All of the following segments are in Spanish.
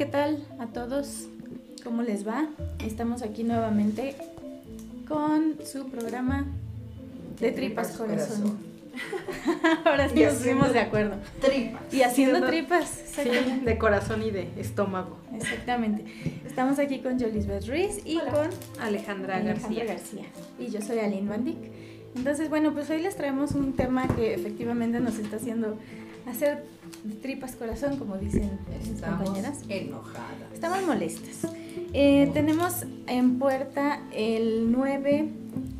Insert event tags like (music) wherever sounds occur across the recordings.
¿qué tal a todos? ¿Cómo les va? Estamos aquí nuevamente con su programa de Tripas, Corazón. (laughs) Ahora sí nos pusimos de acuerdo. Tripas. Y haciendo tripas. Sí, de corazón y de estómago. Exactamente. Estamos aquí con Jolisbeth Ruiz y con Alejandra, Alejandra García. Y yo soy Aline Van Dyck. Entonces, bueno, pues hoy les traemos un tema que efectivamente nos está haciendo hacer tripas corazón, como dicen mis compañeras. enojadas. Estamos molestas. Eh, tenemos en puerta el 9,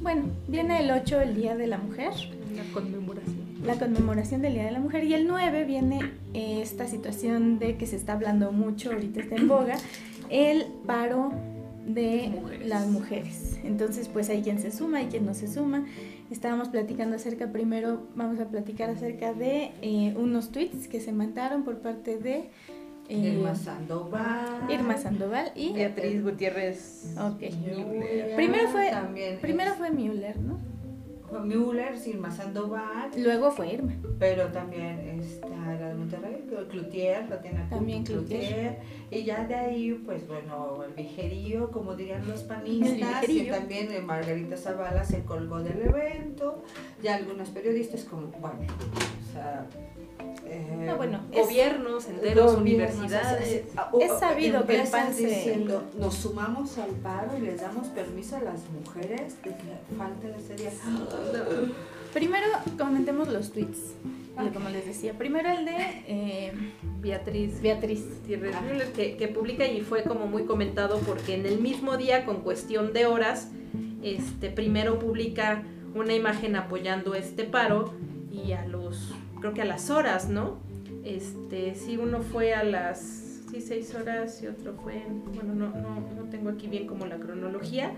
bueno, viene el 8, el Día de la Mujer. La conmemoración. La conmemoración del Día de la Mujer. Y el 9 viene eh, esta situación de que se está hablando mucho, ahorita está en boga, el paro de Mujeres. las mujeres. Entonces, pues hay quien se suma, hay quien no se suma. Estábamos platicando acerca, primero vamos a platicar acerca de eh, unos tweets que se mandaron por parte de eh, Irma Sandoval. Irma Sandoval y... Beatriz Gutiérrez. Ok. Müller, Primero fue- también Primero es- fue Müller, ¿no? fue Müller, Irma Sandoval, Luego fue Irma. pero también está la Cloutier, la tiene También Cloutier. y ya de ahí, pues bueno, el vigerío, como dirían los panistas, y también Margarita Zavala se colgó del evento, ya algunos periodistas como, bueno, o sea... eh, No, bueno, es- Gobiernos enteros, Gobiernos, universidades. o sea, ah, Es sabido que el empiezan PAN se- diciendo, nos sumamos al paro y les damos permiso a las mujeres de que falten ese día. (gasps) Primero comentemos los tweets. Como les decía, primero el de eh, Beatriz Beatriz. Que, que publica y fue como muy comentado porque en el mismo día, con cuestión de horas, este primero publica una imagen apoyando este paro y a los, creo que a las horas, ¿no? Este, sí, uno fue a las sí, seis horas y otro fue, bueno, no, no, no tengo aquí bien como la cronología,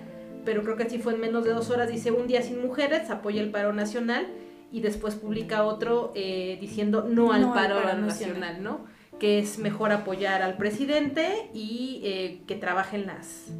pero creo que sí fue en menos de dos horas, dice un día sin mujeres, apoya el paro nacional y después publica otro eh, diciendo no al No al paro, paro nacional, nacional. ¿no? Que es mejor apoyar al presidente y eh, que trabajen las,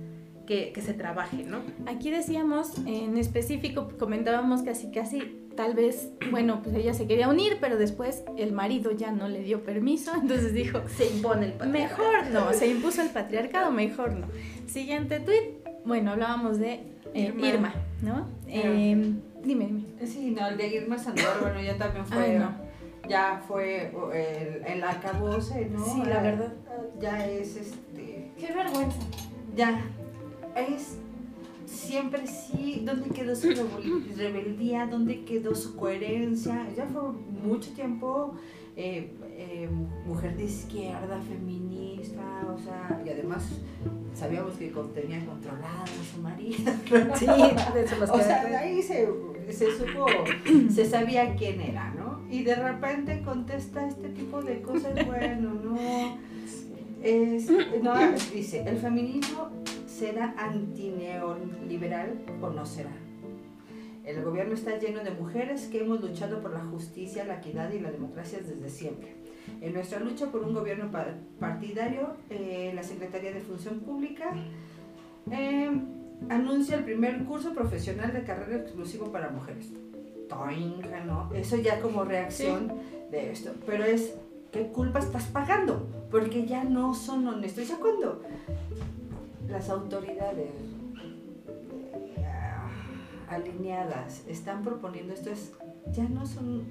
que, que se trabaje, ¿no? Aquí decíamos, en específico, comentábamos casi casi, tal vez, bueno, pues ella se quería unir, pero después el marido ya no le dio permiso, (laughs) entonces dijo, Se impone el patriarcado. mejor no, se impuso el patriarcado, mejor no. Siguiente tweet, bueno, hablábamos de eh, Irma. Irma. ¿no? Eh, dime, dime. Sí, no, el de Irma Sandoval, bueno, ya también fue, Ay, no. ya fue el, el acabose, ¿no? Sí, la Ah, verdad. Ya es este, Qué vergüenza. ya es siempre sí, ¿dónde quedó su rebel- rebeldía? ¿Dónde quedó su coherencia? Ya fue mucho tiempo eh, eh, mujer de izquierda, feminista, o sea, y además sabíamos que tenía controlado a su marido. (laughs) Sí, O sea, de ahí se, se supo, se sabía quién era, ¿no? Y de repente contesta este tipo de cosas, bueno, no. Es, no, dice, el feminismo será antineoliberal o no será. El gobierno está lleno de mujeres que hemos luchado por la justicia, la equidad y la democracia desde siempre. En nuestra lucha por un gobierno pa- partidario, eh, la Secretaría de Función Pública eh, anuncia el primer curso profesional de carrera exclusivo para mujeres. Toinga, ¿no? Eso ya como reacción de esto. Pero es, ¿qué culpa estás pagando? Porque ya no son honestos. ¿Ya cuando las autoridades alineadas están proponiendo esto? Es, ya no son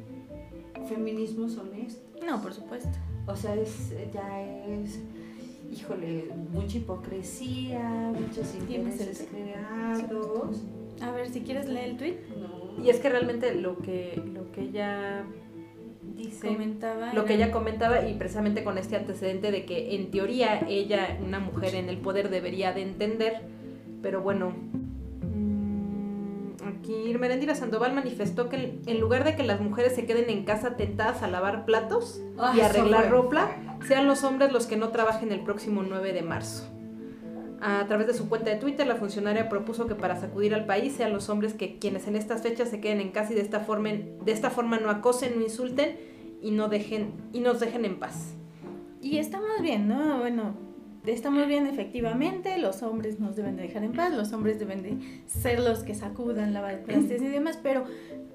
feminismos honestos. No, por supuesto. O sea, es, ya es, híjole, mucha hipocresía, muchos ¿Tienes el intereses creados. A ver, si quieres leer el tweet, No. Y es que realmente lo que, lo que ella dice, comentaba. lo que ella comentaba y precisamente con este antecedente de que en teoría ella, una mujer en el poder, debería de entender, pero bueno, aquí Merendira Sandoval manifestó que en lugar de que las mujeres se queden en casa tentadas a lavar platos Ah, y arreglar ropa, sean los hombres los que no trabajen el próximo 9 de marzo. A través de su cuenta de Twitter, la funcionaria propuso que para sacudir al país sean los hombres que quienes en estas fechas se queden en casa y de esta forma, de esta forma no acosen, no insulten y no dejen y nos dejen en paz. Y estamos bien, ¿no? Bueno, estamos bien efectivamente, los hombres nos deben de dejar en paz, los hombres deben de ser los que sacudan, lavar trastes y demás, pero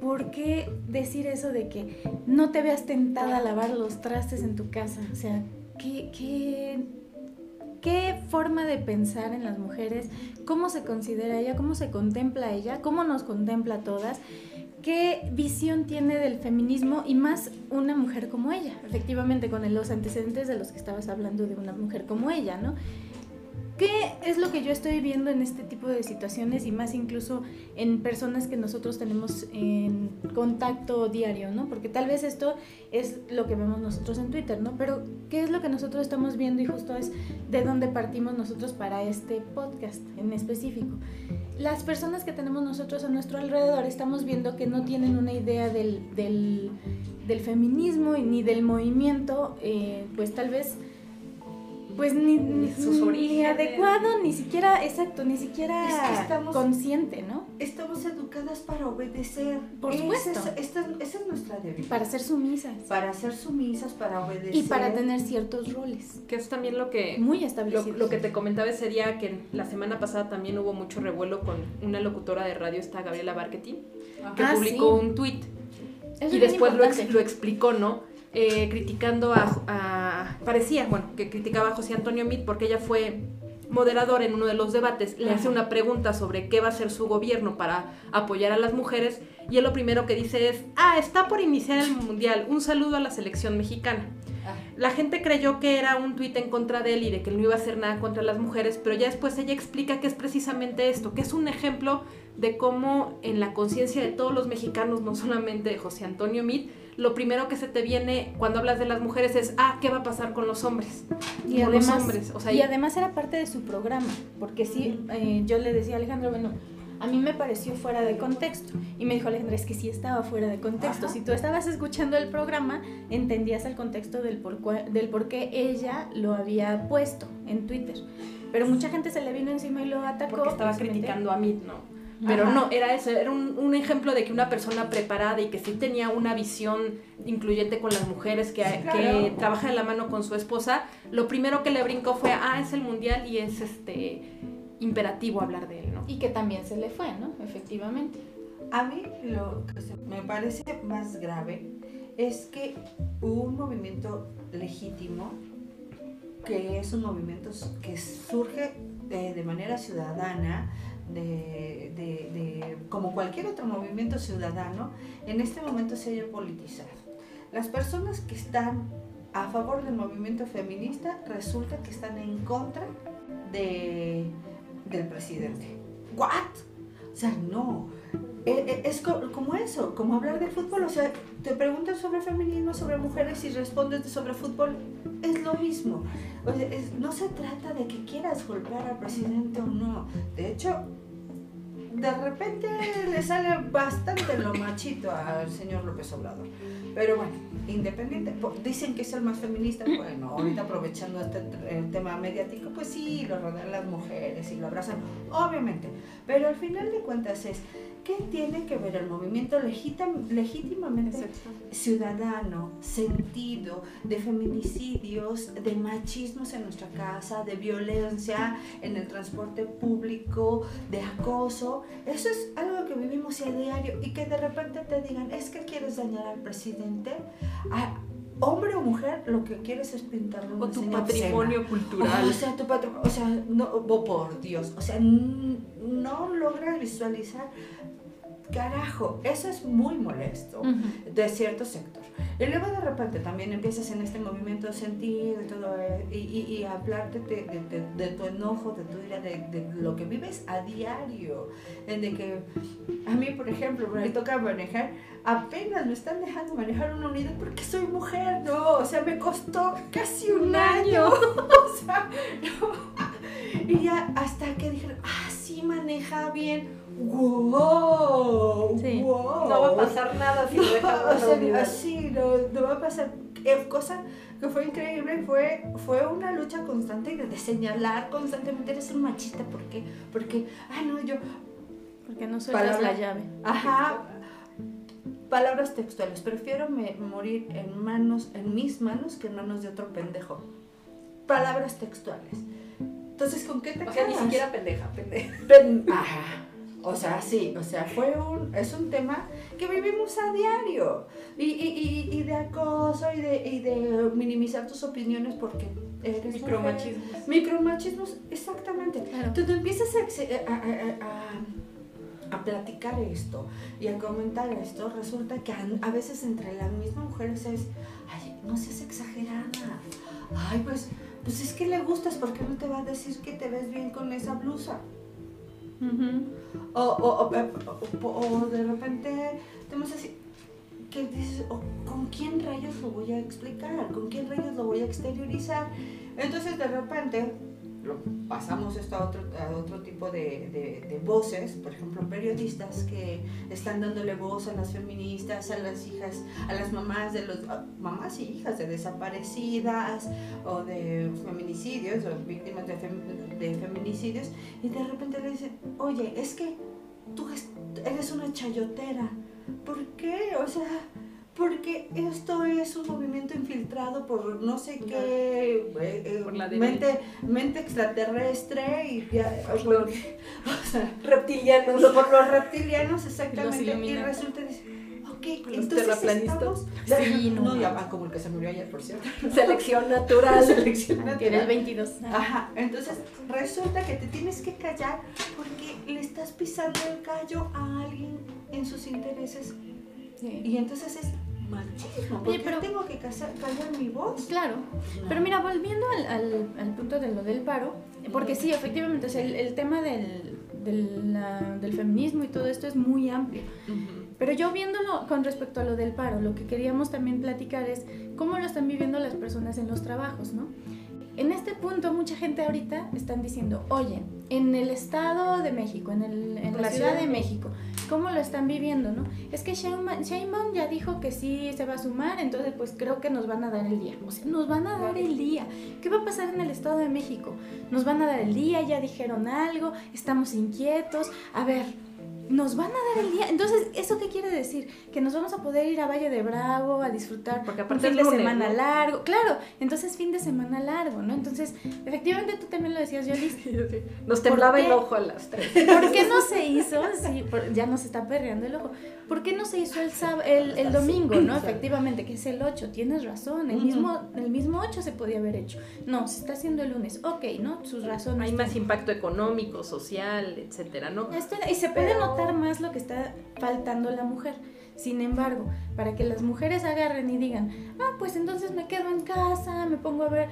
¿por qué decir eso de que no te veas tentada a lavar los trastes en tu casa? O sea, ¿qué, qué qué forma de pensar en las mujeres, cómo se considera ella, cómo se contempla ella, cómo nos contempla a todas, qué visión tiene del feminismo y más una mujer como ella, efectivamente con los antecedentes de los que estabas hablando de una mujer como ella, ¿no? ¿Qué es lo que yo estoy viendo en este tipo de situaciones y más incluso en personas que nosotros tenemos en contacto diario, ¿no? Porque tal vez esto es lo que vemos nosotros en Twitter, ¿no? Pero ¿qué es lo que nosotros estamos viendo y justo es de dónde partimos nosotros para este podcast en específico? Las personas que tenemos nosotros a nuestro alrededor estamos viendo que no tienen una idea del, del, feminismo ni del movimiento, eh, pues tal vez pues ni, ni, sus orígenes. adecuado, ni siquiera, exacto, ni siquiera Es que estamos- consciente, ¿no? Estamos educadas para obedecer. Por Esa supuesto. es- esta, esa es nuestra debilidad. Para ser sumisas Para ser sumisas, para obedecer. y para tener ciertos roles Que es también lo que muy Lo, establecidos. lo que te comentaba ese día, que la semana pasada también hubo mucho revuelo con una locutora de radio, esta Gabriela Barquetti, que Ah, publicó sí. un tweet Eso y después lo, ex- lo explicó, ¿no? Eh, criticando a, a- Parecía, bueno, que criticaba a José Antonio Meade porque ella fue moderadora en uno de los debates, le hace una pregunta sobre qué va a hacer su gobierno para apoyar a las mujeres y él lo primero que dice es, ah, está por iniciar el mundial, un saludo a la selección mexicana. Ah, La gente creyó que era un tuit en contra de él y de que él no iba a hacer nada contra las mujeres, pero ya después ella explica que es precisamente esto, que es un ejemplo de cómo en la conciencia de todos los mexicanos, no solamente de José Antonio Meade, lo primero que se te viene cuando hablas de las mujeres es, ah, ¿qué va a pasar con los hombres? y con además, los hombres. O sea, y además era parte de su programa, porque sí, eh, yo le decía a Alejandro, bueno, a mí me pareció fuera de contexto. Y me dijo Alejandro, es que sí estaba fuera de contexto. Ajá. Si tú estabas escuchando el programa, entendías el contexto del por, del por qué ella lo había puesto en Twitter. Pero mucha gente se le vino encima y lo atacó. porque estaba criticando a Meade, ¿no? Pero Ajá. no, era eso, era un, un ejemplo de que una persona preparada y que sí tenía una visión incluyente con las mujeres, que, trabaja de la mano con su esposa, lo primero que le brincó fue, ah, es el mundial y es este imperativo hablar de él. Y que también se le fue, ¿no? Efectivamente. A mí lo que me parece más grave es que un movimiento legítimo, que es un movimiento que surge de, manera ciudadana, de, como cualquier otro movimiento ciudadano, en este momento se haya politizado. Las personas que están a favor del movimiento feminista resulta que están en contra de, del presidente. ¿What? O sea, no. Eh, eh, Es co- como eso, como hablar de fútbol. O sea, te preguntan sobre feminismo, sobre mujeres y respondes de sobre fútbol. Es lo mismo. O sea, es- no se trata de que quieras golpear al presidente o no. De hecho, de repente le sale bastante lo machito al señor López Obrador. Pero bueno, independiente, dicen que es el más feminista. Bueno, ahorita aprovechando este el tema mediático, pues sí, lo rodean las mujeres y lo abrazan, obviamente. Pero al final de cuentas es, ¿qué tiene que ver el movimiento legítimamente ciudadano, sentido de feminicidios, de machismos en nuestra casa, de violencia en el transporte público, de acoso. Eso es algo que vivimos a diario y que de repente te digan, es que quieres dañar al presidente. A- hombre o mujer, lo que quieres es pintarle O tu patrimonio obscena. cultural. O sea, tu patrimonio, o sea, no, oh, por Dios, o sea, no logras visualizar. Carajo, eso es muy molesto de cierto sector. Y luego de repente también empiezas en este movimiento de sentir y todo, eh, y, y, y hablarte de, de, de- de tu enojo, de tu ira, de, lo que vives a diario. En de que a mí, por ejemplo, me toca manejar, apenas me están dejando manejar una unidad porque soy mujer, no, o sea, me costó casi un año. (laughs) o sea, no. Y ya hasta que dijeron, ah, sí maneja bien. ¡Wow! Sí. ¡Wow! No va a pasar nada si lo dejamos o sea, así, no, no va a pasar. Eh, cosa que fue increíble fue, fue una lucha constante de, de señalar constantemente eres un machista. ¿Por qué? Porque, ah, no, yo, Porque no sueltas la llave. ajá, palabras textuales. Prefiero me- morir en manos, en mis manos, que en manos de otro pendejo. Palabras textuales. Entonces, ¿con qué te O sea, ni quedas? siquiera pendeja, pendeja. Pen- ajá. O sea, sí, o sea, fue un, es un tema que vivimos a diario. Y, y, y, y de acoso y de, y de minimizar tus opiniones porque eres mujer. Micromachismos. Micromachismos, exactamente. Claro. Entonces empiezas a, a- a- a- platicar esto y a comentar esto, resulta que a, a veces entre las mismas mujeres es, ay, no seas exagerada. Ay, pues, pues es que le gustas, ¿por qué no te va a decir que te ves bien con esa blusa? O, o, o, o- o de repente tenemos así, que dices, "Oh, ¿con quién rayos lo voy a explicar? ¿Con quién rayos lo voy a exteriorizar? Entonces de repente pasamos esto a otro, a otro tipo de, de- voces, por ejemplo, periodistas que están dándole voz a las feministas, a las hijas, a las mamás de los a mamás y hijas de desaparecidas o de feminicidios o víctimas de, fem- de feminicidios y de repente le dicen, oye, es que tú es- eres una chayotera. ¿Por qué? O sea, porque esto es un movimiento infiltrado por no sé qué eh, eh, Por la mente, mente extraterrestre y ya, bueno, (laughs) o sea, Reptilianos. por los reptilianos exactamente y Illuminati. resulta dice, ok, Los entonces estamos Sí, no. no, ya, como el que se murió ayer por cierto (laughs) Selección natural. selección natural. 22. Ajá, entonces resulta que te tienes que callar porque le estás pisando el callo a alguien en sus intereses Sí. y entonces es machismo. ¿Por Oye, pero- tengo que callar mi voz? Claro, pero mira, volviendo al, al- al punto de lo del paro, porque sí, efectivamente, o sea, el, el tema del, del, la- del feminismo y todo esto es muy amplio. Pero yo viéndolo con respecto a lo del paro, lo que queríamos también platicar es cómo lo están viviendo las personas en los trabajos, ¿no? En este punto mucha gente ahorita están diciendo, oye, en el Estado de México, en, el, en la, Ciudad de México, ¿cómo lo están viviendo, no? Es que Sheinbaum Sheinbaum ya dijo que sí se va a sumar, entonces pues creo que nos van a dar el día. O sea, nos van a dar el día. ¿Qué va a pasar en el Estado de México? Nos van a dar el día, ya dijeron algo, estamos inquietos. A ver, nos van a dar el día. Entonces, ¿eso qué quiere decir? Que nos vamos a poder ir a Valle de Bravo a disfrutar Porque un aparte fin es de lunes, semana ¿no? largo. Claro, entonces fin de semana largo, ¿no? Entonces, efectivamente tú también lo decías, Yolis. (laughs) Nos temblaba el ojo a las tres. ¿Por qué no se hizo? Sí, por- ya nos está perreando el ojo. ¿Por qué no se hizo el, sáb- el, el domingo, no? Efectivamente, que es el 8, tienes razón. El mismo, el mismo 8 se podía haber hecho. No, se está haciendo el lunes. Ok, ¿no? Sus razones. Hay más impacto económico, social, etcétera, ¿no? Esto- y se puede Pero- más lo que está faltando la mujer. Sin embargo, para que las mujeres agarren y digan, ah, pues entonces me quedo en casa, me pongo a ver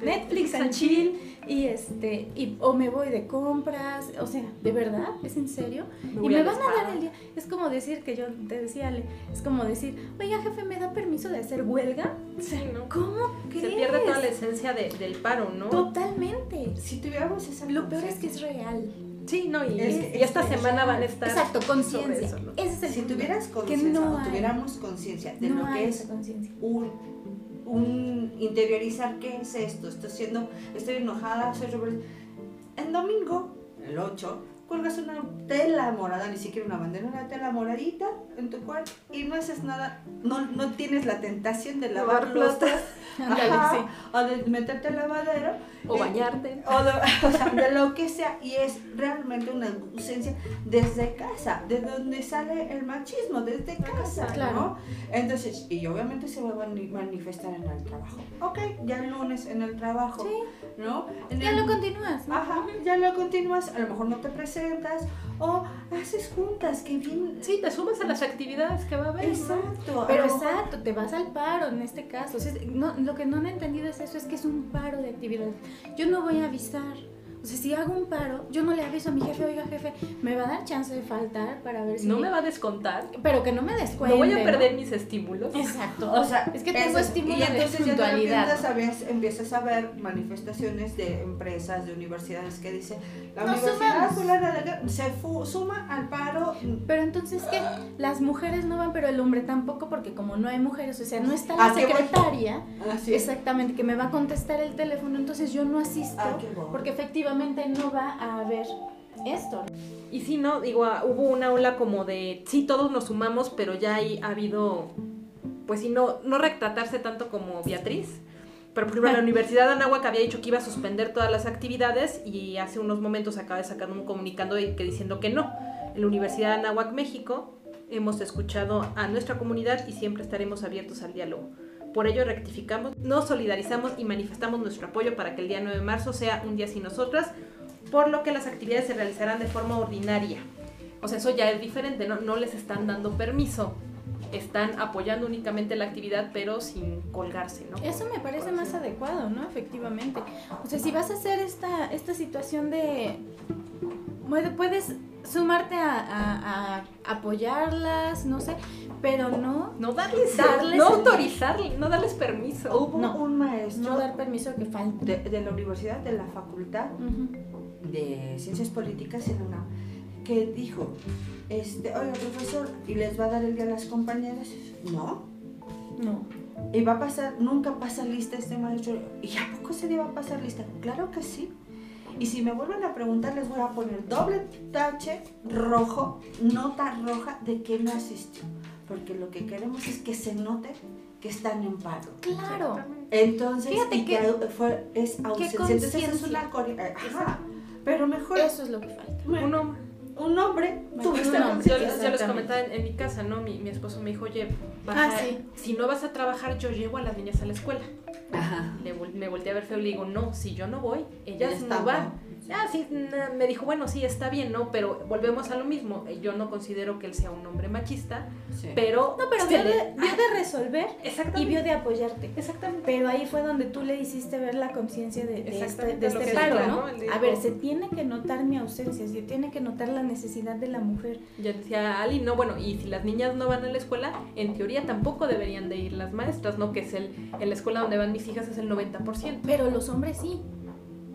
Netflix and chill y este y o me voy de compras, o sea, de verdad, es en serio y voy me van a dar el día. Es como decir que yo te decía, Ale, es como decir, oiga jefe, ¿me da permiso de hacer huelga? Sí, ¿no? ¿Cómo Se crees? pierde toda la esencia de- del paro, ¿no? Totalmente. Si tuviéramos esa Lo peor es que es real. Sí, no, y, Es que- y esta es semana van a estar Exacto, sobre conciencia. eso, ¿no? Ese es el si punto. tuvieras conciencia no o tuviéramos conciencia de no lo que es un, un interiorizar qué es esto, estoy siendo, estoy enojada, soy rebelde. El domingo, el 8, cuelgas una tela morada, ni siquiera una bandera, una tela moradita en tu cuarto y no haces nada, no, no tienes la tentación de lavar Lavar platos. Ándale, sí. o de meterte al lavadero O eh, bañarte. o de, (laughs) o sea, de lo que sea y es realmente una ausencia desde casa, de donde sale el machismo, desde casa, Claro. ¿no? Entonces, y obviamente se va a mani- manifestar en el trabajo. Ok, ya el lunes en el trabajo, Sí. ¿no? En Ya el- lo continúas, ¿no? Ajá, ya lo continúas, a lo mejor no te presentas o haces juntas, que bien... Sí, te sumas a las actividades que va a haber. Exacto. Pero exacto, te vas al paro en este caso. O sea, no, lo que no han entendido es eso, es que es un paro de actividades. Yo no voy a avisar. O sea, si hago un paro, yo no le aviso a mi jefe, oiga jefe, me va a dar chance de faltar para ver si... No me va a descontar. Pero que no me descuente. No voy a ¿no? perder mis estímulos. Exacto. (laughs) O sea, es que tengo eso- estímulo y de entonces ya de sabes- empiezas a ver manifestaciones de empresas, de universidades que dicen la Nos universidad se suma al paro. Pero entonces que las mujeres no van, pero el hombre tampoco, porque como no hay mujeres, o sea, no está ¿A la voy? secretaria, Así es. exactamente, que me va a contestar el teléfono, entonces yo no asisto, Ah, porque efectivamente no va a haber esto. Y sí, ¿no? Digo, ah, hubo una ola como de, sí, todos nos sumamos, pero ya hay, ha habido, pues sí, no, no retratarse tanto como Beatriz, Pero por ejemplo, la (laughs) Universidad de Anáhuac había dicho que iba a suspender todas las actividades y hace unos momentos acaba de sacar un comunicado que diciendo que no. En la Universidad de Anáhuac, México, hemos escuchado a nuestra comunidad y siempre estaremos abiertos al diálogo. Por ello rectificamos, nos solidarizamos y manifestamos nuestro apoyo para que el día 9 de marzo sea un día sin nosotras, por lo que las actividades se realizarán de forma ordinaria. O sea, eso ya es diferente, no, no les están dando permiso están apoyando únicamente la actividad, pero sin colgarse, ¿no? Eso me parece más adecuado, ¿no? Efectivamente. O sea, si vas a hacer esta, esta situación de... Puedes sumarte a, apoyarlas, no sé, pero no... No darles... no autorizarles, no darles permiso. Hubo un maestro... No dar permiso que falte. De, la universidad, de la facultad de Ciencias Políticas en una que dijo, este, oiga profesor, ¿y les va a dar el día a las compañeras? No. No. ¿Y va a pasar, nunca pasa lista este maestro? ¿Y a poco se día va a pasar lista? Claro que sí. Y si me vuelven a preguntar, les voy a poner doble tache rojo, nota roja de que no asistió. Porque lo que queremos es que se note que están en paro. Claro. Entonces, Fíjate que, fue, es ausencia. Entonces es una... Eh, ajá. Pero mejor... Eso es lo que falta. Un hombre un hombre, tú yo, les comentaba en, mi casa, ¿no? Mi, mi, esposo me dijo, oye, ah, si no vas a trabajar, yo llevo a las niñas a la escuela. Ajá. Le, me volteé a ver feo y le digo, no, si yo no voy, ellas no van. Ah, sí, me dijo, bueno, sí, está bien, ¿no? Pero volvemos a lo mismo. Yo no considero que él sea un hombre machista, pero... No, pero vio, de, de, resolver y vio de apoyarte. Exactamente. Pero ahí fue donde tú le hiciste ver la conciencia de, de, este, de este paro, ¿no? A ver, se tiene que notar mi ausencia, se tiene que notar la necesidad de la mujer. Yo decía Ali, no, bueno, y si las niñas no van a la escuela, en teoría tampoco deberían de ir las maestras, ¿no? Que es el, en la escuela donde van mis hijas es el 90%. Pero los hombres sí.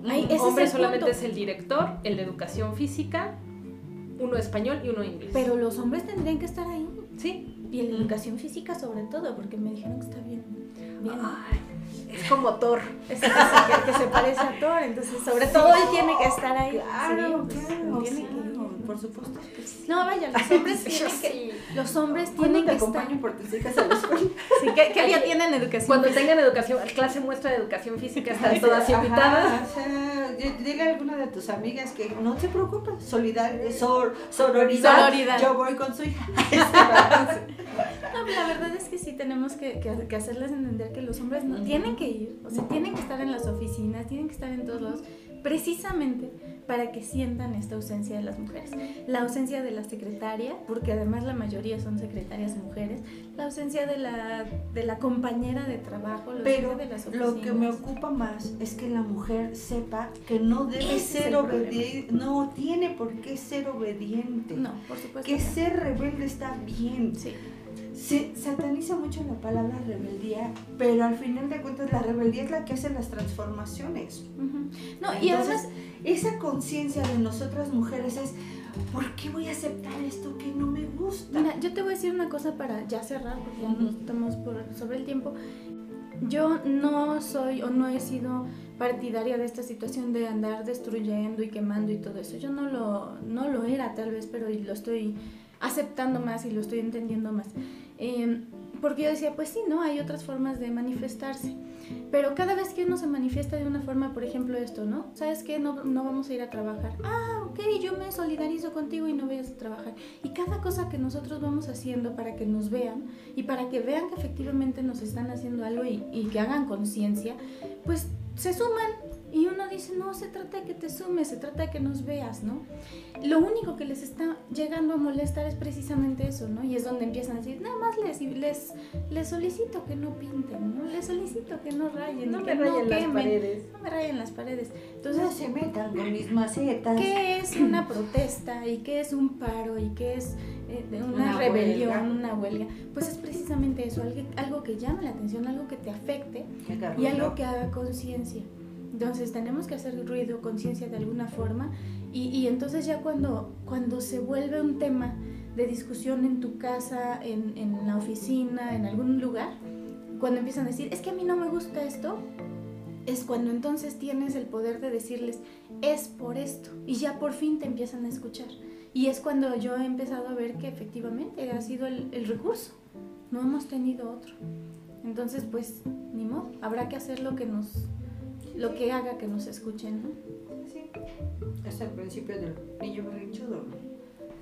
Ay, ese hombre solamente es el director, el de educación física, uno español y uno inglés. Pero los hombres tendrían que estar ahí. Sí. Y en educación física sobre todo, porque me dijeron que está bien. es como Thor. (laughs) Es que, se parece a Thor, entonces sobre todo él tiene que estar ahí. Claro, claro, por supuesto. No, vaya, los hombres (laughs) tienen que, los hombres tienen que estar. por tus hijas a la escuela? (laughs) Sí, ¿qué, qué día tienen educación? Cuando tengan educación, clase muestra de educación física, están todas invitadas. O sea, diga alguna de tus amigas que no te preocupes, solidaridad, sor, sororidad, Yo voy con su hija. (laughs) No, la verdad es que sí tenemos que, que, que hacerles entender que los hombres no tienen que ir, o sea, tienen que estar en las oficinas, tienen que estar en todos lados precisamente para que sientan esta ausencia de las mujeres. La ausencia de la secretaria, porque además la mayoría son secretarias mujeres, la ausencia de la, de la compañera de trabajo, Pero de las lo que me ocupa más es que la mujer sepa que no debe ser obediente, no tiene por qué ser obediente. No, por supuesto. Que ser rebelde está bien. Sí se sataniza mucho la palabra rebeldía, pero al final de cuentas la rebeldía es la que hace las transformaciones. No, y además esa conciencia de nosotras mujeres es, ¿por qué voy a aceptar esto que no me gusta? Mira, yo te voy a decir una cosa para ya cerrar, porque ya no estamos por, sobre el tiempo. Yo no soy o no he sido partidaria de esta situación de andar destruyendo y quemando y todo eso. Yo no lo, no lo era tal vez, pero lo estoy aceptando más y lo estoy entendiendo más. Em, porque yo decía, pues sí, ¿no? Hay otras formas de manifestarse. Pero cada vez que uno se manifiesta de una forma, por ejemplo esto, ¿no? ¿Sabes qué? No, no vamos a ir a trabajar. Ah, ok, yo me solidarizo contigo y no vayas a trabajar. Y cada cosa que nosotros vamos haciendo para que nos vean y para que vean que efectivamente nos están haciendo algo y, y que hagan conciencia, pues se suman y uno dice, no, se trata de que te sumes, se trata de que nos veas, ¿no? Lo único que les está llegando a molestar es precisamente eso, ¿no? Y es donde empiezan a decir, nada más les, les, les solicito que no pinten, ¿no? Les solicito que no rayen, no me rayen las paredes. No me rayen las paredes. Entonces, no se metan con mis macetas. ¿Qué es una protesta y qué es un paro y qué es eh, una, rebelión, una huelga? Pues es precisamente eso, algo, algo que llame la atención, algo que te afecte y algo que haga conciencia. Entonces tenemos que hacer ruido, conciencia de alguna forma y, entonces ya cuando, cuando se vuelve un tema de discusión en tu casa, en, en la oficina, en algún lugar, cuando empiezan a decir, es que a mí no me gusta esto, es cuando entonces tienes el poder de decirles, es por esto, y ya por fin te empiezan a escuchar. Y es cuando yo he empezado a ver que efectivamente ha sido el, el recurso, no hemos tenido otro. Entonces, pues, ni modo, habrá que hacer lo que nos, lo que haga que nos escuchen, ¿no? Sí. Es el principio del niño berrinchudo.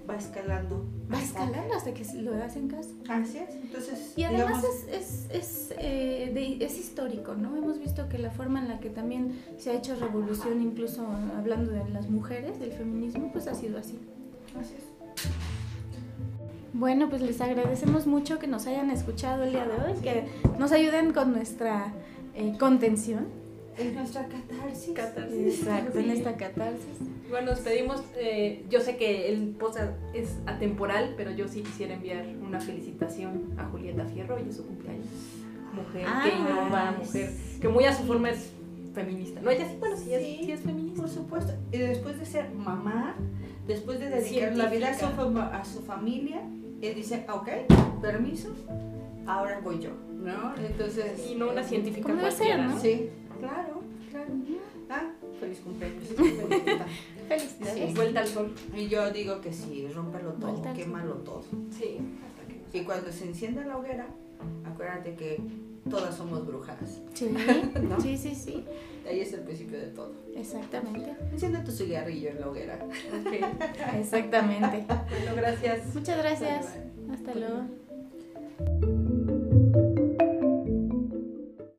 Va escalando. Va hasta- escalando hasta que lo hacen caso. Así es. Entonces, Y además digamos, es, es, es, eh, de- es histórico, ¿no? Hemos visto que la forma en la que también se ha hecho revolución, incluso hablando de las mujeres, del feminismo, pues ha sido así. así es. Bueno, pues les agradecemos mucho que nos hayan escuchado el día de hoy, que nos ayuden con nuestra eh, contención. Es nuestra catarsis. Catarsis. Exacto, en Sí. esta catarsis. Bueno, nos pedimos, eh, yo sé que el podcast es atemporal, pero yo sí quisiera enviar una felicitación a Julieta Fierro, es su cumpleaños. Mujer Ah, que innova, mujer que muy a su forma es feminista. No, ella sí, bueno, sí, es, Sí, sí es feminista. Por supuesto. Y después de ser mamá, después de dedicar la vida a su, Científica. a su familia, él dice, ok, permiso, ahora voy yo, ¿no? Entonces... Y no una científica ser, cualquiera, ¿no? ¿no? Sí, claro, claro. Ah, feliz cumpleaños. Felicidades. Sí. Vuelta al sol. Y yo digo que sí, rómpelo todo, quémalo todo. Sí, hasta que nos- Y cuando se encienda la hoguera, acuérdate que todas somos brujas. Sí, (laughs) ¿No? sí, sí, sí, Ahí es el principio de todo. exactamente. Enciende tu cigarrillo en la hoguera. Ok. Exactamente. (laughs) Bueno, gracias. Muchas gracias. Bye, bye. Hasta luego.